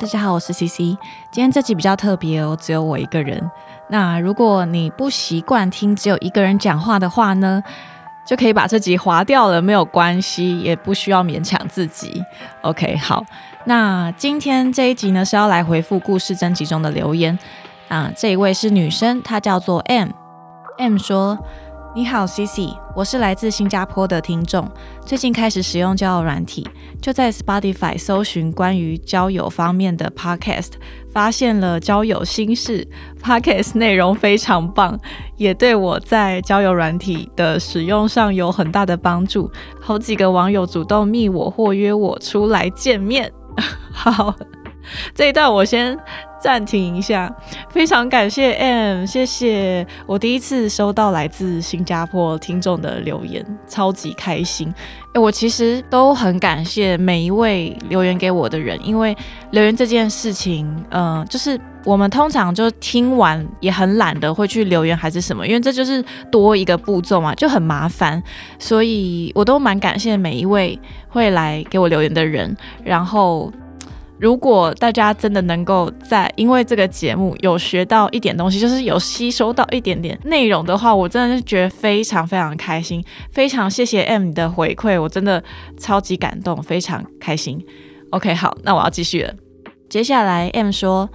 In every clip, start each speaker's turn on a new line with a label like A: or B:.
A: 大家好，我是 CC。今天这集比较特别哦，只有我一个人。那如果你不习惯听只有一个人讲话的话呢，就可以把这集划掉了，没有关系，也不需要勉强自己。OK，好。那今天这一集呢是要来回复故事征集中的留言啊。这一位是女生，她叫做 M，M 说。你好，Cici，我是来自新加坡的听众，最近开始使用交友软体，就在 Spotify 搜寻关于交友方面的 Podcast，发现了交友心事。Podcast 内容非常棒，也对我在交友软体的使用上有很大的帮助。好几个网友主动密我或约我出来见面，好，这一段我先。暂停一下，非常感谢 M，谢谢我第一次收到来自新加坡听众的留言，超级开心。哎，我其实都很感谢每一位留言给我的人，因为留言这件事情，嗯，就是我们通常就听完也很懒得会去留言还是什么，因为这就是多一个步骤嘛，就很麻烦，所以我都蛮感谢每一位会来给我留言的人，然后。如果大家真的能够在因为这个节目有学到一点东西，就是有吸收到一点点内容的话，我真的是觉得非常非常开心，非常谢谢 M 的回馈，我真的超级感动，非常开心。OK，好，那我要继续了。接下来 M 说，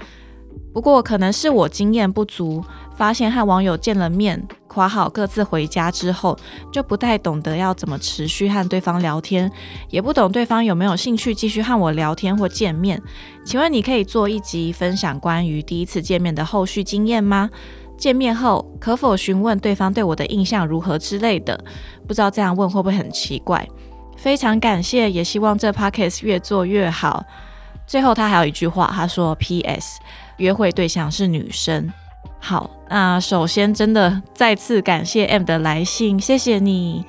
A: 不过可能是我经验不足。发现和网友见了面，夸好各自回家之后，就不太懂得要怎么持续和对方聊天，也不懂对方有没有兴趣继续和我聊天或见面。请问你可以做一集分享关于第一次见面的后续经验吗？见面后可否询问对方对我的印象如何之类的？不知道这样问会不会很奇怪？非常感谢，也希望这 podcast 越做越好。最后他还有一句话，他说：“P.S. 约会对象是女生。”好，那首先真的再次感谢 M 的来信，谢谢你。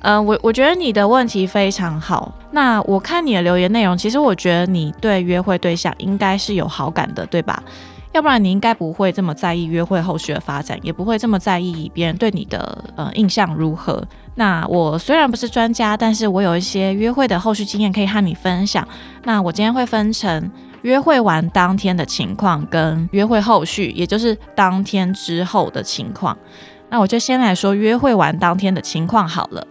A: 嗯，我我觉得你的问题非常好。那我看你的留言内容，其实我觉得你对约会对象应该是有好感的，对吧？要不然你应该不会这么在意约会后续的发展，也不会这么在意别人对你的呃印象如何。那我虽然不是专家，但是我有一些约会的后续经验可以和你分享。那我今天会分成。约会完当天的情况跟约会后续，也就是当天之后的情况。那我就先来说约会完当天的情况好了。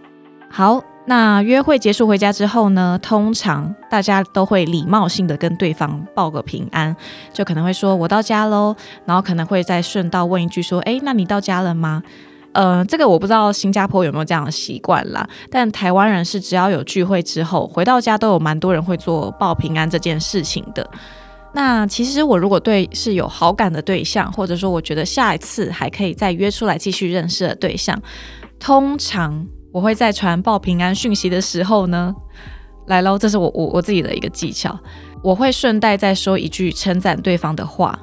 A: 好，那约会结束回家之后呢，通常大家都会礼貌性的跟对方报个平安，就可能会说“我到家喽”，然后可能会再顺道问一句说：“哎，那你到家了吗？”呃，这个我不知道新加坡有没有这样的习惯啦，但台湾人是只要有聚会之后回到家，都有蛮多人会做报平安这件事情的。那其实我如果对是有好感的对象，或者说我觉得下一次还可以再约出来继续认识的对象，通常我会在传报平安讯息的时候呢，来喽，这是我我我自己的一个技巧，我会顺带再说一句称赞对方的话。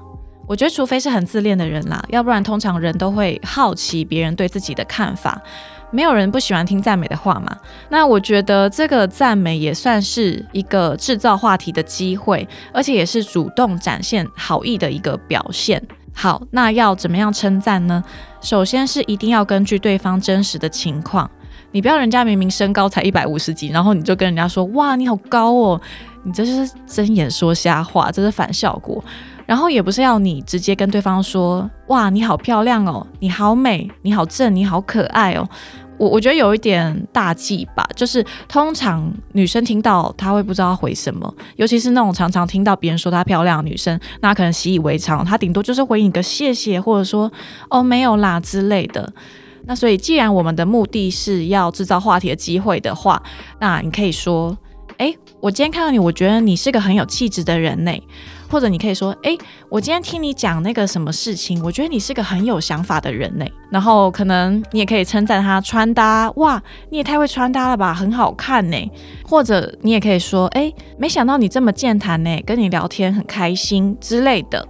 A: 我觉得，除非是很自恋的人啦，要不然通常人都会好奇别人对自己的看法。没有人不喜欢听赞美的话嘛。那我觉得这个赞美也算是一个制造话题的机会，而且也是主动展现好意的一个表现。好，那要怎么样称赞呢？首先是一定要根据对方真实的情况，你不要人家明明身高才一百五十几，然后你就跟人家说哇你好高哦，你这是睁眼说瞎话，这是反效果。然后也不是要你直接跟对方说，哇，你好漂亮哦，你好美，你好正，你好可爱哦。我我觉得有一点大忌吧，就是通常女生听到她会不知道回什么，尤其是那种常常听到别人说她漂亮的女生，那可能习以为常，她顶多就是回你个谢谢，或者说哦没有啦之类的。那所以既然我们的目的是要制造话题的机会的话，那你可以说，哎，我今天看到你，我觉得你是个很有气质的人呢。或者你可以说，哎，我今天听你讲那个什么事情，我觉得你是个很有想法的人呢。然后可能你也可以称赞他穿搭，哇，你也太会穿搭了吧，很好看呢。或者你也可以说，哎，没想到你这么健谈呢，跟你聊天很开心之类的。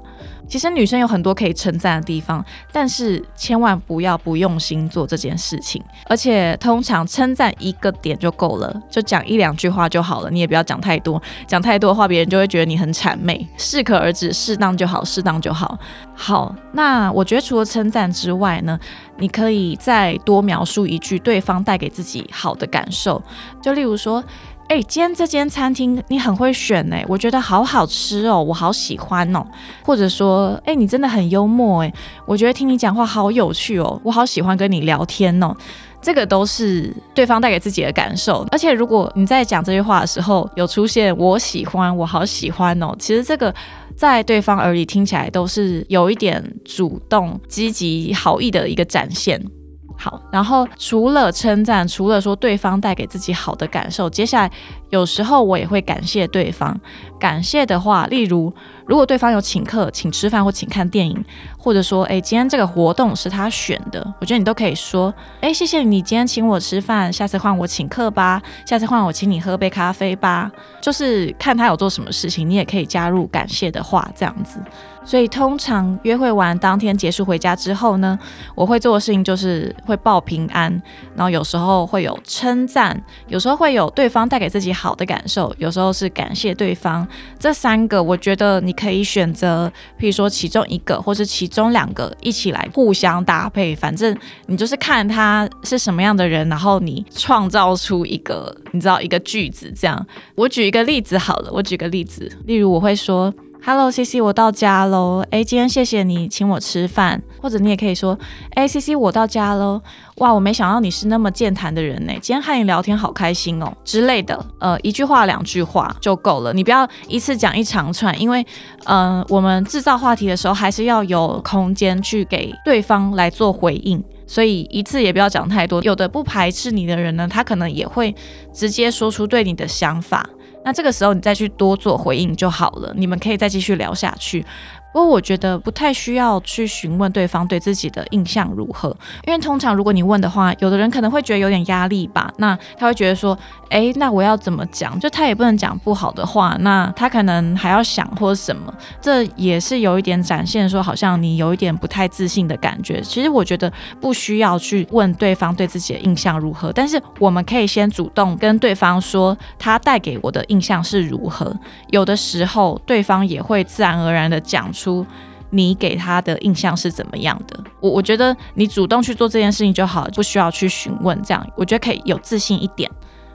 A: 其实女生有很多可以称赞的地方，但是千万不要不用心做这件事情。而且通常称赞一个点就够了，就讲一两句话就好了。你也不要讲太多，讲太多的话，别人就会觉得你很谄媚。适可而止，适当就好，适当就好。好，那我觉得除了称赞之外呢，你可以再多描述一句对方带给自己好的感受，就例如说。哎，今天这间餐厅你很会选哎，我觉得好好吃哦，我好喜欢哦。或者说，哎，你真的很幽默哎，我觉得听你讲话好有趣哦，我好喜欢跟你聊天哦。这个都是对方带给自己的感受。而且如果你在讲这句话的时候有出现我喜欢，我好喜欢哦，其实这个在对方耳里听起来都是有一点主动、积极、好意的一个展现。好，然后除了称赞，除了说对方带给自己好的感受，接下来有时候我也会感谢对方。感谢的话，例如。如果对方有请客、请吃饭或请看电影，或者说，哎，今天这个活动是他选的，我觉得你都可以说，哎，谢谢你今天请我吃饭，下次换我请客吧，下次换我请你喝杯咖啡吧，就是看他有做什么事情，你也可以加入感谢的话，这样子。所以通常约会完当天结束回家之后呢，我会做的事情就是会报平安，然后有时候会有称赞，有时候会有对方带给自己好的感受，有时候是感谢对方。这三个，我觉得你。可以选择，譬如说其中一个，或是其中两个一起来互相搭配。反正你就是看他是什么样的人，然后你创造出一个，你知道一个句子这样。我举一个例子好了，我举个例子，例如我会说。Hello C C，我到家喽。哎，今天谢谢你请我吃饭，或者你也可以说，哎 C C，我到家喽。哇，我没想到你是那么健谈的人呢。今天和你聊天好开心哦之类的。呃，一句话两句话就够了，你不要一次讲一长串，因为嗯，我们制造话题的时候还是要有空间去给对方来做回应，所以一次也不要讲太多。有的不排斥你的人呢，他可能也会直接说出对你的想法。那这个时候你再去多做回应就好了，你们可以再继续聊下去。不过我觉得不太需要去询问对方对自己的印象如何，因为通常如果你问的话，有的人可能会觉得有点压力吧。那他会觉得说，哎，那我要怎么讲？就他也不能讲不好的话，那他可能还要想或者什么，这也是有一点展现说好像你有一点不太自信的感觉。其实我觉得不需要去问对方对自己的印象如何，但是我们可以先主动跟对方说他带给我的印象是如何。有的时候对方也会自然而然的讲出。出你给他的印象是怎么样的？我我觉得你主动去做这件事情就好，不需要去询问。这样我觉得可以有自信一点。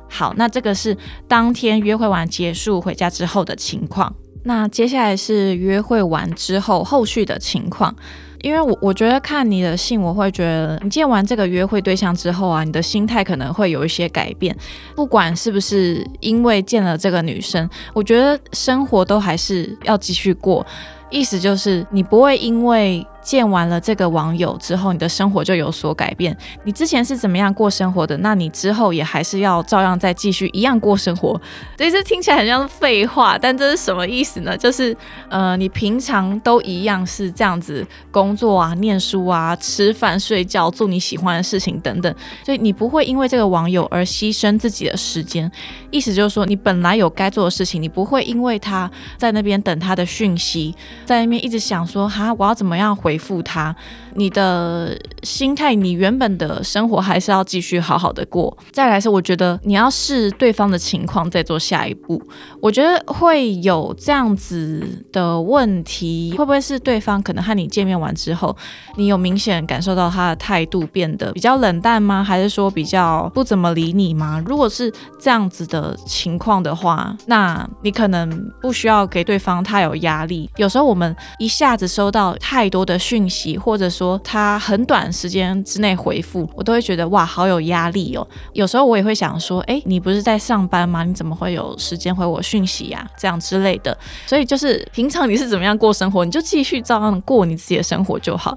A: 好，那这个是当天约会完结束回家之后的情况。那接下来是约会完之后后续的情况。因为我我觉得看你的信，我会觉得你见完这个约会对象之后啊，你的心态可能会有一些改变。不管是不是因为见了这个女生，我觉得生活都还是要继续过。意思就是，你不会因为。见完了这个网友之后，你的生活就有所改变。你之前是怎么样过生活的？那你之后也还是要照样再继续一样过生活。所以这听起来很像是废话，但这是什么意思呢？就是呃，你平常都一样是这样子工作啊、念书啊、吃饭、睡觉、做你喜欢的事情等等。所以你不会因为这个网友而牺牲自己的时间。意思就是说，你本来有该做的事情，你不会因为他在那边等他的讯息，在那边一直想说哈，我要怎么样回。回复他，你的心态，你原本的生活还是要继续好好的过。再来是，我觉得你要视对方的情况再做下一步。我觉得会有这样子的问题，会不会是对方可能和你见面完之后，你有明显感受到他的态度变得比较冷淡吗？还是说比较不怎么理你吗？如果是这样子的情况的话，那你可能不需要给对方太有压力。有时候我们一下子收到太多的。讯息，或者说他很短时间之内回复，我都会觉得哇，好有压力哦。有时候我也会想说，哎，你不是在上班吗？你怎么会有时间回我讯息呀？这样之类的。所以就是平常你是怎么样过生活，你就继续照样过你自己的生活就好。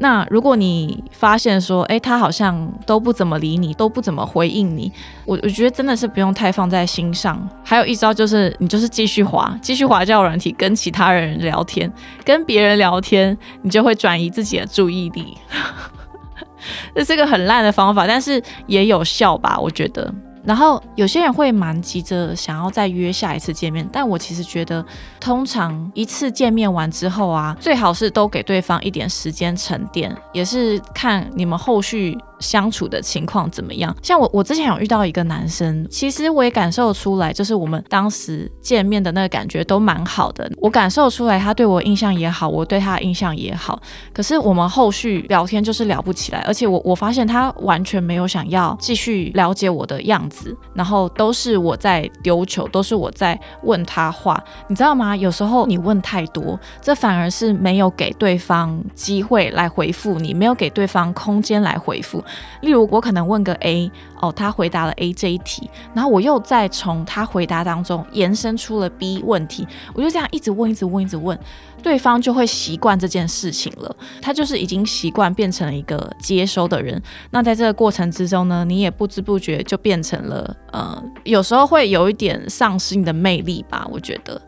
A: 那如果你发现说，哎，他好像都不怎么理你，都不怎么回应你，我我觉得真的是不用太放在心上。还有一招就是，你就是继续滑，继续滑叫软体，跟其他人聊天，跟别人聊天，你就会转移自己的注意力。这是个很烂的方法，但是也有效吧？我觉得。然后有些人会蛮急着想要再约下一次见面，但我其实觉得，通常一次见面完之后啊，最好是都给对方一点时间沉淀，也是看你们后续。相处的情况怎么样？像我，我之前有遇到一个男生，其实我也感受出来，就是我们当时见面的那个感觉都蛮好的。我感受出来他对我印象也好，我对他印象也好。可是我们后续聊天就是聊不起来，而且我我发现他完全没有想要继续了解我的样子，然后都是我在丢球，都是我在问他话，你知道吗？有时候你问太多，这反而是没有给对方机会来回复你，没有给对方空间来回复。例如，我可能问个 A，哦，他回答了 A 这一题，然后我又再从他回答当中延伸出了 B 问题，我就这样一直问，一直问，一直问，对方就会习惯这件事情了，他就是已经习惯变成了一个接收的人。那在这个过程之中呢，你也不知不觉就变成了，呃，有时候会有一点丧失你的魅力吧，我觉得。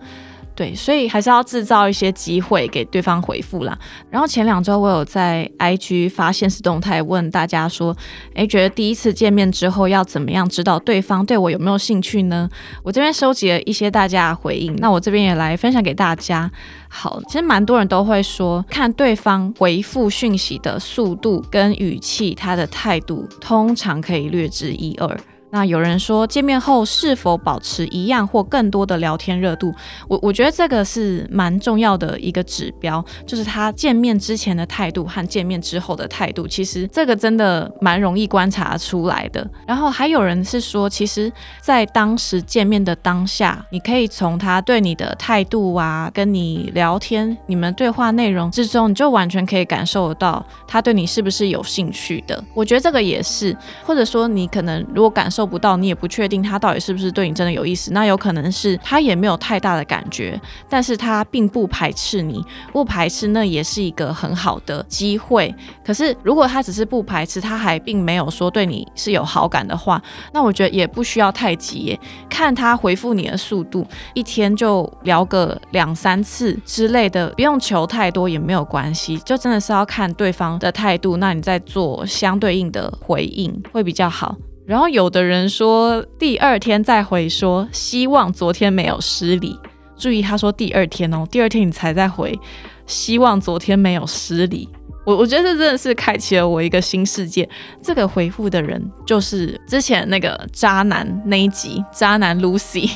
A: 对，所以还是要制造一些机会给对方回复啦。然后前两周我有在 IG 发现实动态问大家说，诶，觉得第一次见面之后要怎么样知道对方对我有没有兴趣呢？我这边收集了一些大家的回应，那我这边也来分享给大家。好，其实蛮多人都会说，看对方回复讯息的速度跟语气，他的态度通常可以略知一二。那有人说见面后是否保持一样或更多的聊天热度？我我觉得这个是蛮重要的一个指标，就是他见面之前的态度和见面之后的态度，其实这个真的蛮容易观察出来的。然后还有人是说，其实，在当时见面的当下，你可以从他对你的态度啊，跟你聊天、你们对话内容之中，你就完全可以感受得到他对你是不是有兴趣的。我觉得这个也是，或者说你可能如果感受。做不到，你也不确定他到底是不是对你真的有意思。那有可能是他也没有太大的感觉，但是他并不排斥你，不排斥那也是一个很好的机会。可是如果他只是不排斥，他还并没有说对你是有好感的话，那我觉得也不需要太急。看他回复你的速度，一天就聊个两三次之类的，不用求太多也没有关系。就真的是要看对方的态度，那你再做相对应的回应会比较好。然后有的人说第二天再回说，希望昨天没有失礼。注意他说第二天哦，第二天你才再回，希望昨天没有失礼。我我觉得这真的是开启了我一个新世界。这个回复的人就是之前那个渣男那一集渣男 Lucy。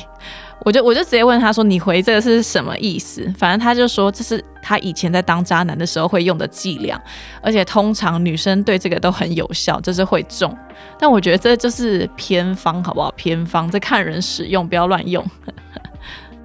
A: 我就我就直接问他说：“你回这个是什么意思？”反正他就说这是他以前在当渣男的时候会用的伎俩，而且通常女生对这个都很有效，就是会中。但我觉得这就是偏方，好不好？偏方，在看人使用，不要乱用。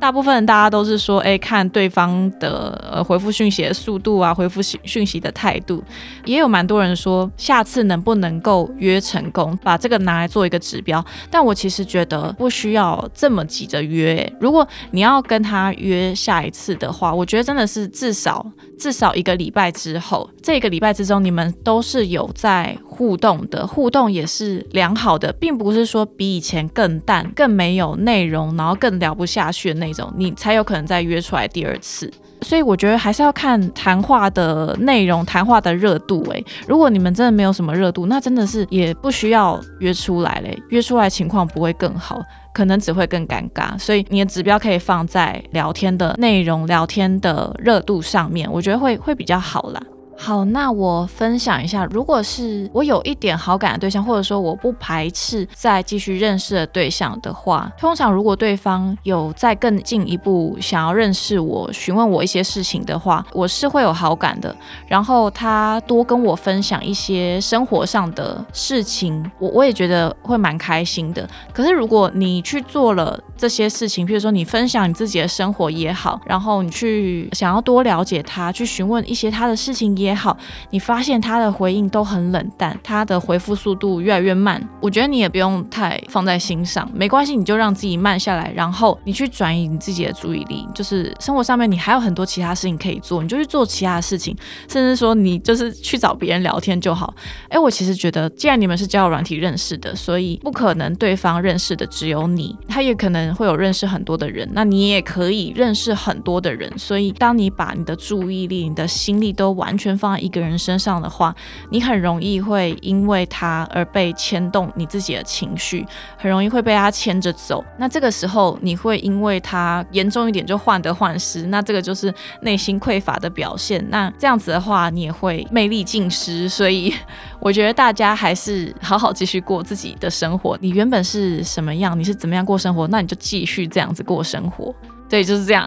A: 大部分大家都是说，哎，看对方的呃回复讯息的速度啊，回复讯讯息的态度，也有蛮多人说下次能不能够约成功，把这个拿来做一个指标。但我其实觉得不需要这么急着约。如果你要跟他约下一次的话，我觉得真的是至少至少一个礼拜之后，这个礼拜之中你们都是有在互动的，互动也是良好的，并不是说比以前更淡、更没有内容，然后更聊不下去的那。种你才有可能再约出来第二次，所以我觉得还是要看谈话的内容、谈话的热度。诶，如果你们真的没有什么热度，那真的是也不需要约出来嘞。约出来情况不会更好，可能只会更尴尬。所以你的指标可以放在聊天的内容、聊天的热度上面，我觉得会会比较好啦。好，那我分享一下，如果是我有一点好感的对象，或者说我不排斥再继续认识的对象的话，通常如果对方有再更进一步想要认识我、询问我一些事情的话，我是会有好感的。然后他多跟我分享一些生活上的事情，我我也觉得会蛮开心的。可是如果你去做了这些事情，比如说你分享你自己的生活也好，然后你去想要多了解他，去询问一些他的事情也。也好，你发现他的回应都很冷淡，他的回复速度越来越慢。我觉得你也不用太放在心上，没关系，你就让自己慢下来，然后你去转移你自己的注意力，就是生活上面你还有很多其他事情可以做，你就去做其他的事情，甚至说你就是去找别人聊天就好。哎，我其实觉得，既然你们是交友软体认识的，所以不可能对方认识的只有你，他也可能会有认识很多的人，那你也可以认识很多的人。所以，当你把你的注意力、你的心力都完全全放在一个人身上的话，你很容易会因为他而被牵动你自己的情绪，很容易会被他牵着走。那这个时候，你会因为他严重一点就患得患失，那这个就是内心匮乏的表现。那这样子的话，你也会魅力尽失。所以，我觉得大家还是好好继续过自己的生活。你原本是什么样，你是怎么样过生活，那你就继续这样子过生活。对，就是这样。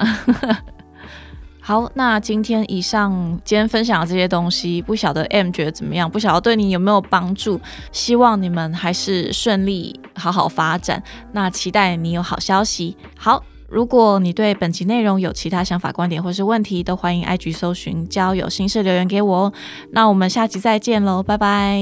A: 好，那今天以上今天分享的这些东西，不晓得 M 觉得怎么样？不晓得对你有没有帮助？希望你们还是顺利好好发展。那期待你有好消息。好，如果你对本集内容有其他想法、观点或是问题，都欢迎 IG 搜寻交友心事留言给我哦。那我们下集再见喽，拜拜。